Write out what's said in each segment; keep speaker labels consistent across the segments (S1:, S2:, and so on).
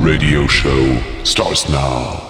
S1: radio show starts now.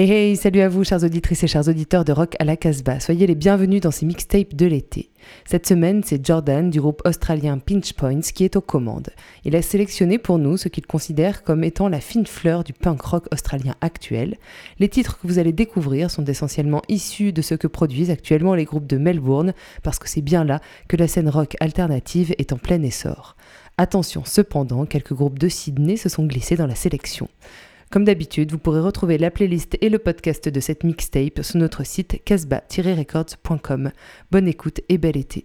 S2: Hey hey, salut à vous chers auditrices et chers auditeurs de Rock à la Casbah. Soyez les bienvenus dans ces mixtapes de l'été. Cette semaine, c'est Jordan du groupe australien Pinch Points qui est aux commandes. Il a sélectionné pour nous ce qu'il considère comme étant la fine fleur du punk rock australien actuel. Les titres que vous allez découvrir sont essentiellement issus de ce que produisent actuellement les groupes de Melbourne, parce que c'est bien là que la scène rock alternative est en plein essor. Attention cependant, quelques groupes de Sydney se sont glissés dans la sélection. Comme d'habitude, vous pourrez retrouver la playlist et le podcast de cette mixtape sur notre site casbah-records.com. Bonne écoute et bel été.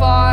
S3: far